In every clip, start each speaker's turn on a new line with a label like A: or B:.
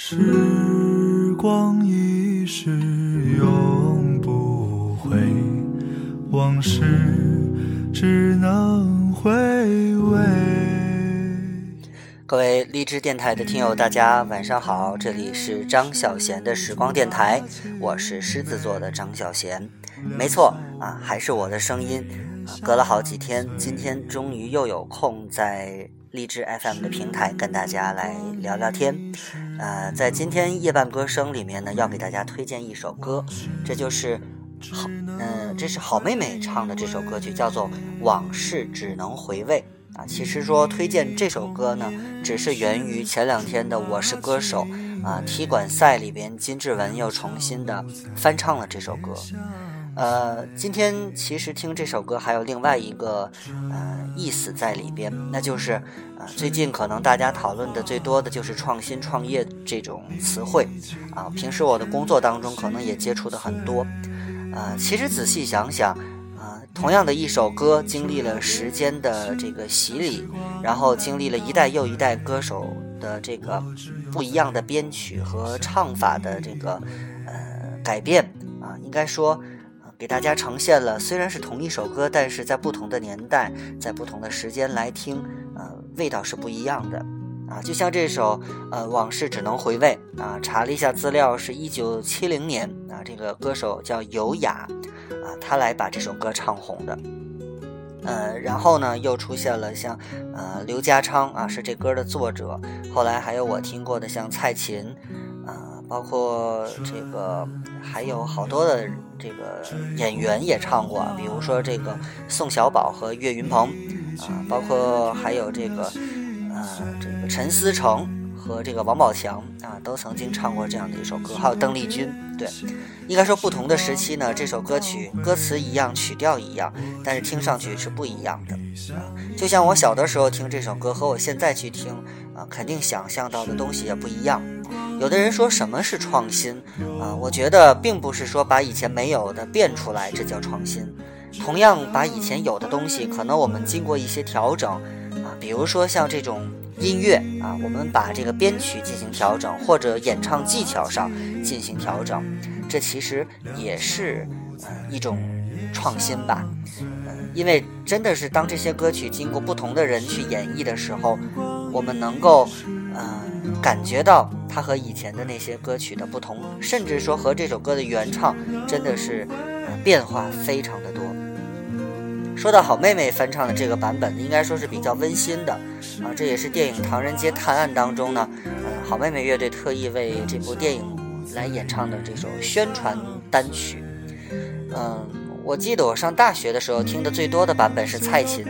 A: 时光一逝永不回，往事只能回味。
B: 各位荔枝电台的听友，大家晚上好，这里是张小贤的时光电台，我是狮子座的张小贤，没错啊，还是我的声音啊，隔了好几天，今天终于又有空在。荔枝 FM 的平台跟大家来聊聊天，呃，在今天夜半歌声里面呢，要给大家推荐一首歌，这就是好，嗯，这是好妹妹唱的这首歌曲，叫做《往事只能回味》啊。其实说推荐这首歌呢，只是源于前两天的《我是歌手》啊踢馆赛里边，金志文又重新的翻唱了这首歌。呃，今天其实听这首歌还有另外一个呃意思在里边，那就是呃最近可能大家讨论的最多的就是创新创业这种词汇啊。平时我的工作当中可能也接触的很多，呃，其实仔细想想，啊，同样的一首歌，经历了时间的这个洗礼，然后经历了一代又一代歌手的这个不一样的编曲和唱法的这个呃改变啊，应该说。给大家呈现了，虽然是同一首歌，但是在不同的年代，在不同的时间来听，呃，味道是不一样的，啊，就像这首，呃，往事只能回味，啊，查了一下资料，是一九七零年，啊，这个歌手叫尤雅，啊，他来把这首歌唱红的，呃，然后呢，又出现了像，呃，刘家昌，啊，是这歌的作者，后来还有我听过的像蔡琴。啊包括这个还有好多的这个演员也唱过，比如说这个宋小宝和岳云鹏，啊，包括还有这个呃这个陈思诚和这个王宝强啊，都曾经唱过这样的一首歌。还有邓丽君，对，应该说不同的时期呢，这首歌曲歌词一样，曲调一样，但是听上去是不一样的。啊，就像我小的时候听这首歌和我现在去听啊，肯定想象到的东西也不一样。有的人说什么是创新啊？我觉得并不是说把以前没有的变出来，这叫创新。同样，把以前有的东西，可能我们经过一些调整啊，比如说像这种音乐啊，我们把这个编曲进行调整，或者演唱技巧上进行调整，这其实也是呃一种创新吧。嗯，因为真的是当这些歌曲经过不同的人去演绎的时候，我们能够嗯感觉到。它和以前的那些歌曲的不同，甚至说和这首歌的原唱真的是变化非常的多。说到好妹妹翻唱的这个版本，应该说是比较温馨的啊，这也是电影《唐人街探案》当中呢，呃，好妹妹乐队特意为这部电影来演唱的这首宣传单曲。嗯，我记得我上大学的时候听的最多的版本是蔡琴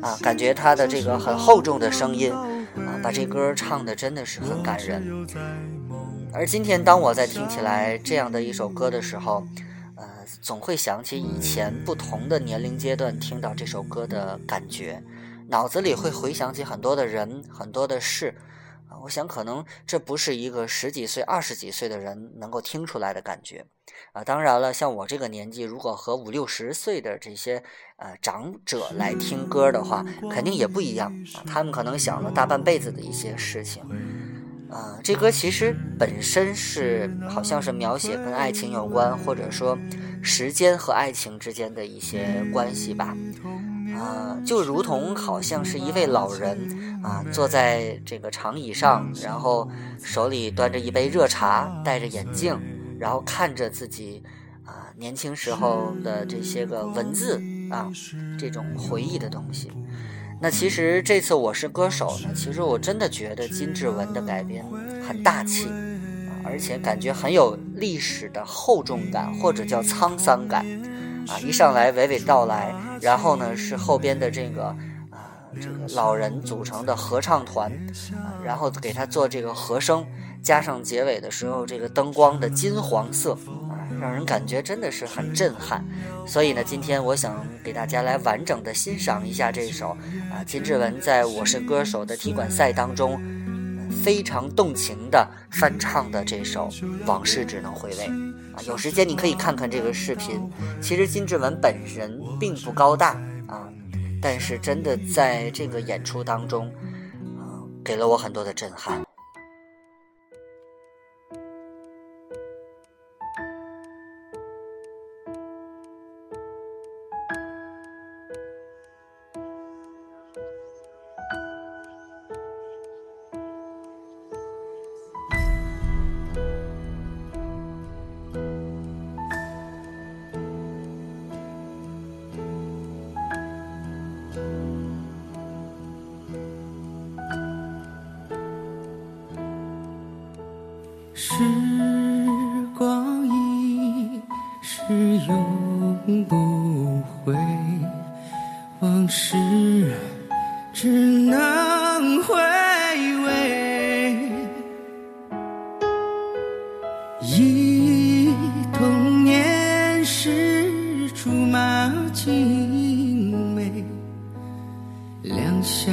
B: 啊，感觉她的这个很厚重的声音。把这歌唱的真的是很感人。而今天，当我在听起来这样的一首歌的时候，呃，总会想起以前不同的年龄阶段听到这首歌的感觉，脑子里会回想起很多的人、很多的事。我想，可能这不是一个十几岁、二十几岁的人能够听出来的感觉，啊，当然了，像我这个年纪，如果和五六十岁的这些呃长者来听歌的话，肯定也不一样啊。他们可能想了大半辈子的一些事情，啊，这歌其实本身是好像是描写跟爱情有关，或者说时间和爱情之间的一些关系吧。啊，就如同好像是一位老人啊，坐在这个长椅上，然后手里端着一杯热茶，戴着眼镜，然后看着自己啊年轻时候的这些个文字啊，这种回忆的东西。那其实这次我是歌手呢，其实我真的觉得金志文的改编很大气，而且感觉很有历史的厚重感，或者叫沧桑感。啊，一上来娓娓道来，然后呢是后边的这个啊，这个老人组成的合唱团，啊，然后给他做这个和声，加上结尾的时候这个灯光的金黄色，啊，让人感觉真的是很震撼。所以呢，今天我想给大家来完整的欣赏一下这首啊，金志文在我是歌手的踢馆赛当中非常动情的翻唱的这首《往事只能回味》。啊，有时间你可以看看这个视频。其实金志文本人并不高大啊，但是真的在这个演出当中，啊，给了我很多的震撼。
C: 时光一逝永不回，往事只能回味。忆童年时竹马青梅，两小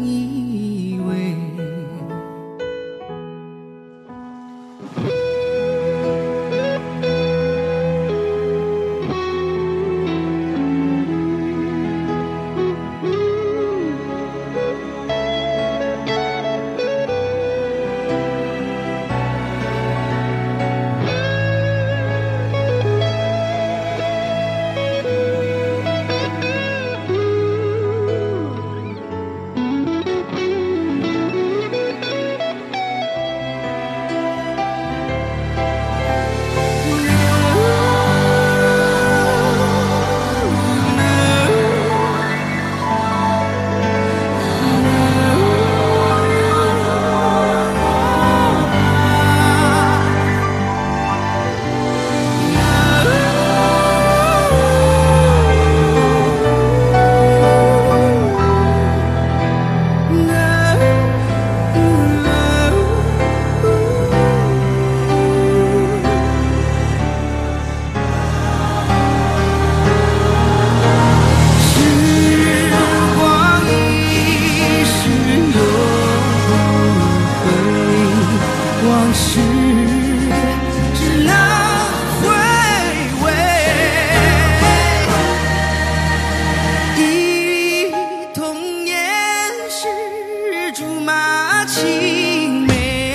C: 竹马青梅，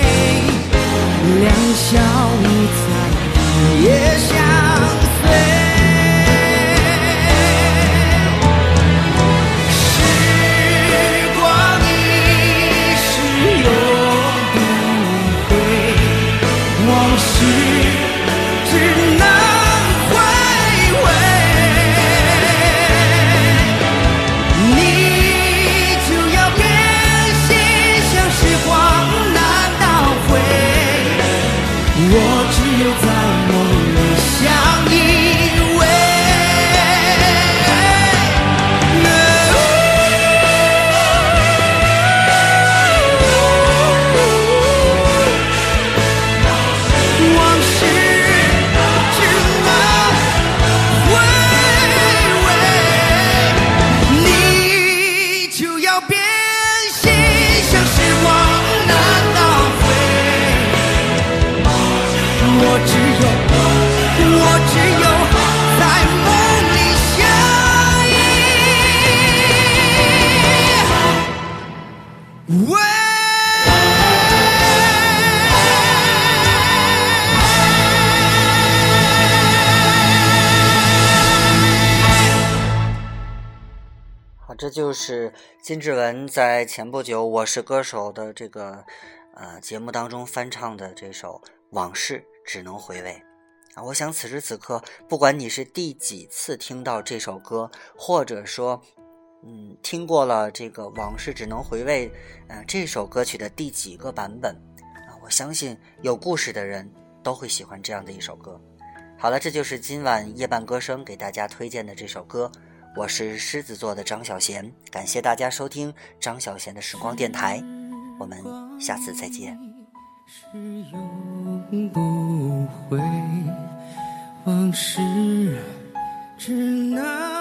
C: 两小在日夜相随。时光一逝永不回，往事只能
B: 这就是金志文在前不久《我是歌手》的这个呃节目当中翻唱的这首《往事只能回味》啊。我想此时此刻，不管你是第几次听到这首歌，或者说，嗯，听过了这个《往事只能回味》呃这首歌曲的第几个版本啊，我相信有故事的人都会喜欢这样的一首歌。好了，这就是今晚夜半歌声给大家推荐的这首歌。我是狮子座的张小贤，感谢大家收听张小贤的时光电台，我们下次再见。
C: 是永不回，往事只能。